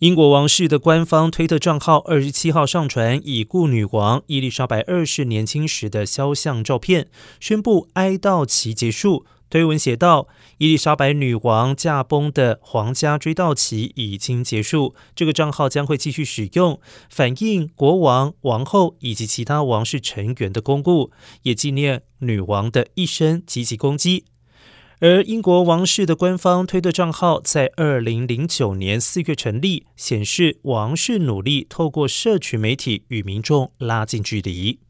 英国王室的官方推特账号二十七号上传已故女王伊丽莎白二世年轻时的肖像照片，宣布哀悼期结束。推文写道：“伊丽莎白女王驾崩的皇家追悼期已经结束。这个账号将会继续使用，反映国王、王后以及其他王室成员的公故，也纪念女王的一生及其功绩。”而英国王室的官方推特账号在二零零九年四月成立，显示王室努力透过社群媒体与民众拉近距离。